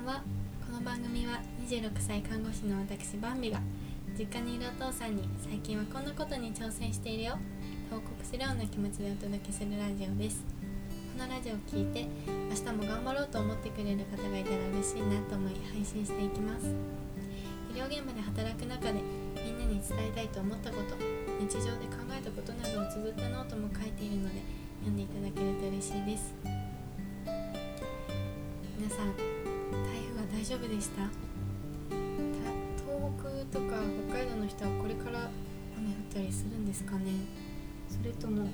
んはこの番組は26歳看護師の私バンビが実家にいるお父さんに最近はこんなことに挑戦しているよと報告するような気持ちでお届けするラジオです。このラジオを聴いて明日も頑張ろうと思ってくれる方がいたら嬉しいなと思い配信していきます。医療現場で働く中でみんなに伝えたいと思ったこと日常で考えたことなどを綴ったノートも書いているので読んでいただけると嬉しいです。皆さん大丈夫でした？東北とか北海道の人はこれから雨降ったりするんですかね。それとも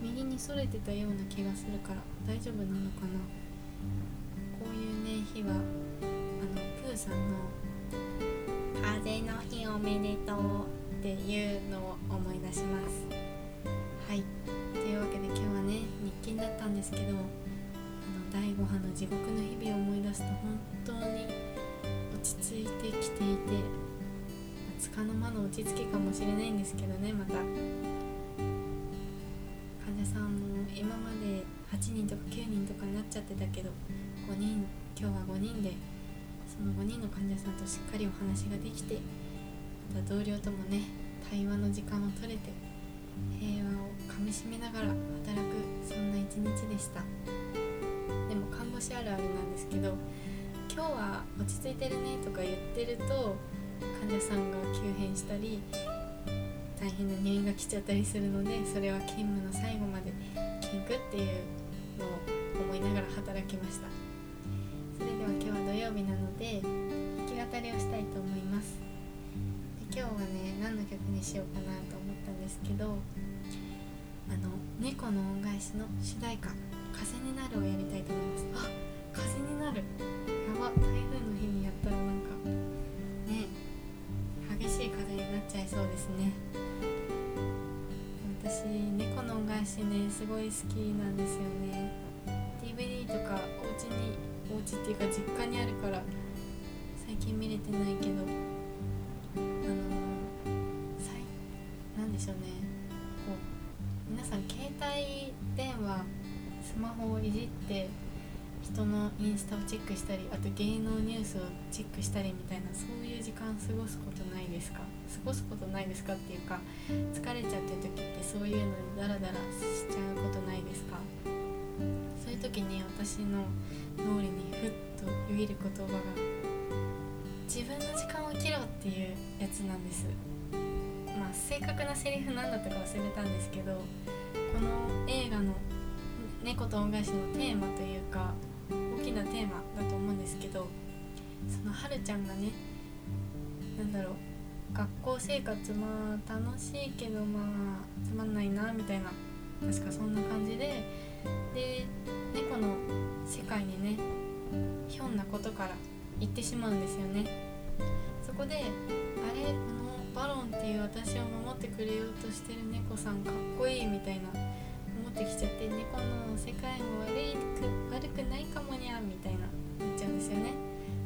右にそれてたような気がするから大丈夫なのかな？こういうね日はあのプーさんの「風の日おめでとう」っていうのを思い出します。はい。というわけで今日はね日勤だったんですけど第5波の地獄の日々を思い出すと本当に落ち着いてきていてつかの間の落ち着きかもしれないんですけどねまた患者さんも今まで8人とか9人とかになっちゃってたけど5人今日は5人でその5人の患者さんとしっかりお話ができてまた同僚ともね対話の時間を取れて平和をかみしめながら働くそんな一日でした。でも看護師あるあるなんですけど今日は落ち着いてるねとか言ってると患者さんが急変したり大変な入院が来ちゃったりするのでそれは勤務の最後までキンクっていうのを思いながら働きました。それでは今日は土曜日なので弾き語りをしたいと思います。で今日はね何の曲にしようかなと思ったんですけどあの猫の恩返しの主題歌。風になるをやりたいと思います。あ風になる。やば。台風の日にやったらなんかね激しい風になっちゃいそうですね。私猫の恩返しねすごい好きなんですよね。DVD とかお家にお家っていうか実家にあるから最近見れてないけどスマホをいじって人のインスタをチェックしたりあと芸能ニュースをチェックしたりみたいなそういう時間過ごすことないですか？過ごすことないですか？っていうか疲れちゃってる時ってそういうのでダラダラしちゃうことないですか？そういう時に私の脳裏にふっとよぎる言葉が自分の時間を生きろっていうやつなんです。まあ正確なセリフ何だったか忘れたんですけどこの映画の猫と恩返しのテーマというか大きなテーマだと思うんですけどそのはるちゃんがね何だろう学校生活まあ楽しいけどまあつまんないなみたいな確かそんな感じでで猫の世界にねひょんなことから行ってしまうんですよね。そこであれこのバロンっていう私を守ってくれようとしてる猫さんかっこいいみたいなってきちゃって猫の世界も悪いく悪くないかもにゃみたいな言っちゃうんですよね。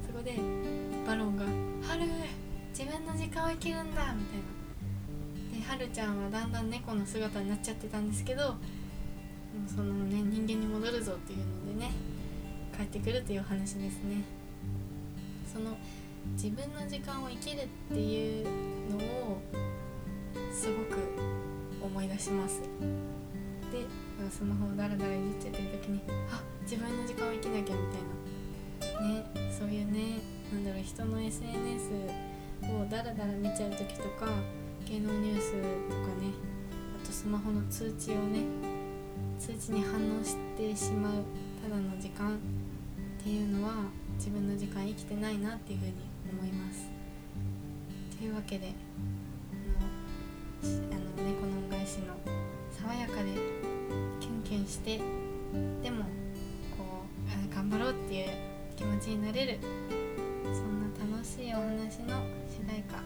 そこでバロンが「ハル自分の時間を生きるんだ」みたいな。ではるちゃんはだんだん猫の姿になっちゃってたんですけどそのね人間に戻るぞっていうのでね帰ってくるという話ですね。その自分の時間を生きるっていうのをすごく思い出します。でスマホをダラダラいじっちゃってる時にあ自分の時間を生きなきゃみたいなねそういうねなんだろう人の SNS をダラダラ見ちゃう時とか芸能ニュースとかねあとスマホの通知をね通知に反応してしまうただの時間っていうのは自分の時間生きてないなっていうふうに思います。というわけであの猫の恩返しの爽やかでキュンキュンしてでもこう頑張ろうっていう気持ちになれるそんな楽しいお話の主題歌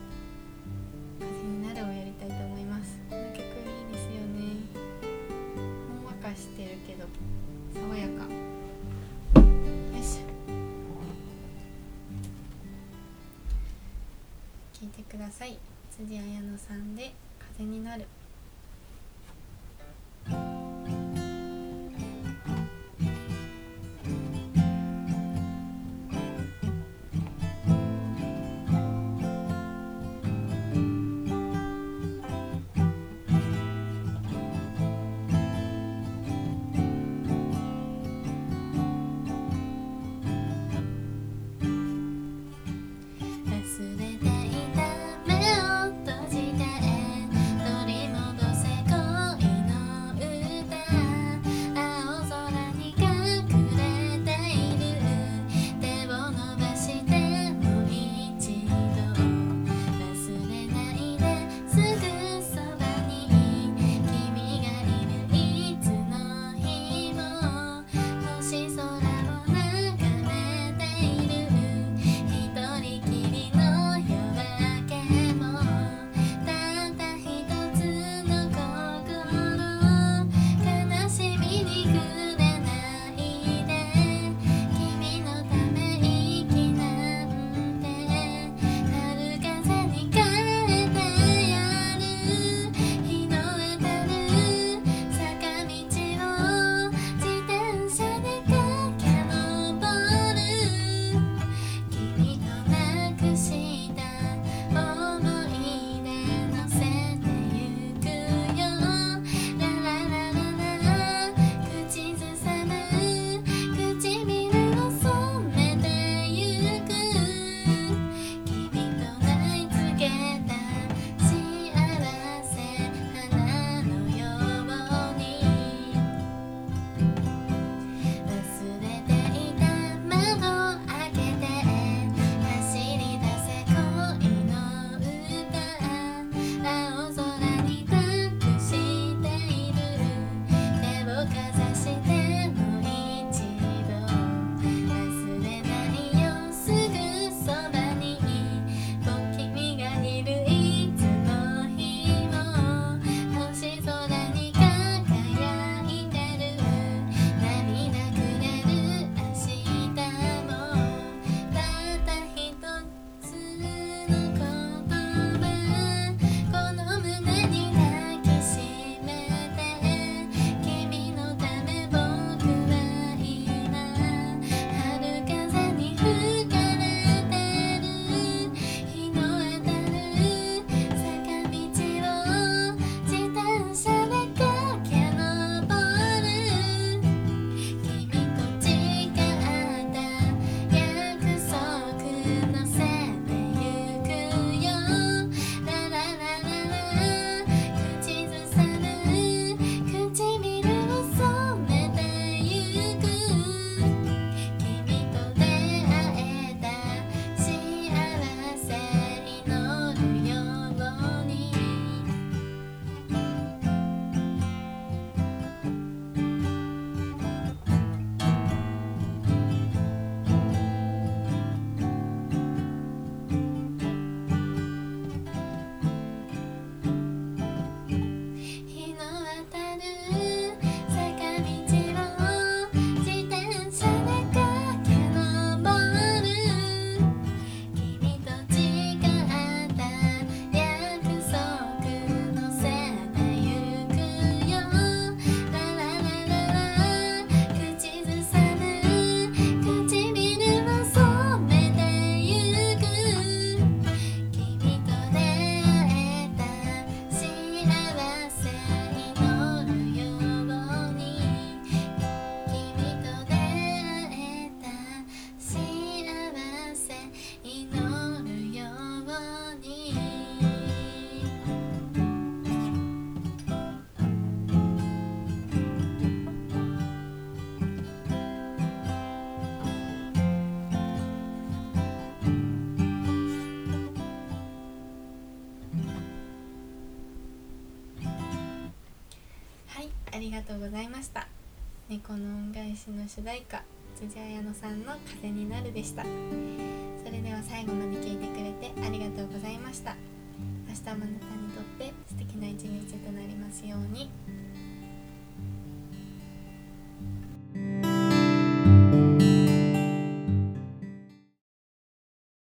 「風になる」をやりたいと思います。この曲いいです。よねほんわかしてるけど爽やか。よしょ。聞いてください。辻彩乃さんで「になる」りがとうございました。猫の恩返しの主題歌辻彩乃さんの「風になる」でした。それでは最後まで聞いてくれてありがとうございました。明日もあなたにとって素敵な一日となりますように。